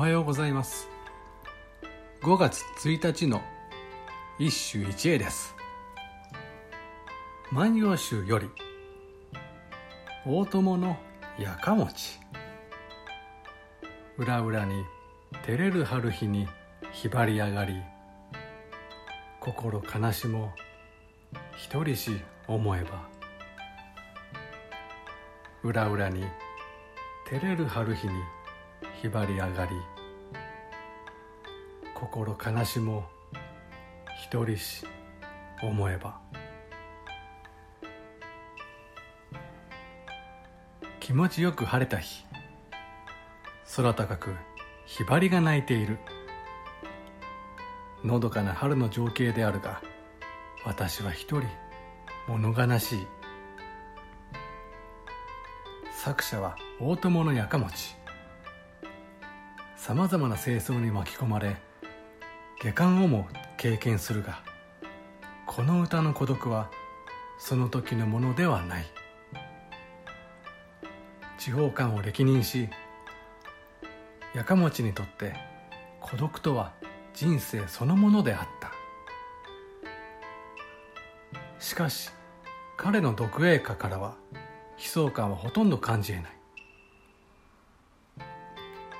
はようございます。5月1日の一首一会です。万葉集より大友のやかもち裏裏に照れる春日にひばり上がり心悲しも一人し思えば。裏裏に照れる春日にひばり上がり。心悲しも一人し思えば。気持ちよく晴れた日。空高くひばりが鳴いている。のどかな春の情景であるが私は一人物悲しい。作者は大友のやかもち。さまざまな清掃に巻き込まれ下巻をも経験するがこの歌の孤独はその時のものではない。地方間を歴任しやかもちにとって孤独とは人生そのものであった。しかし彼の独営家からは悲壮感はほとんど感じえない。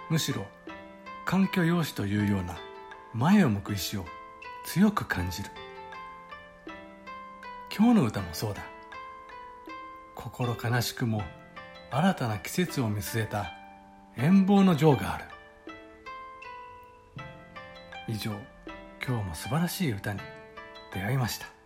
むしろ環境用紙というような前を向く意志を強く感じる。今日の歌もそうだ。心悲しくも新たな季節を見据えた遠望の情がある。以上今日も素晴らしい歌に出会いました。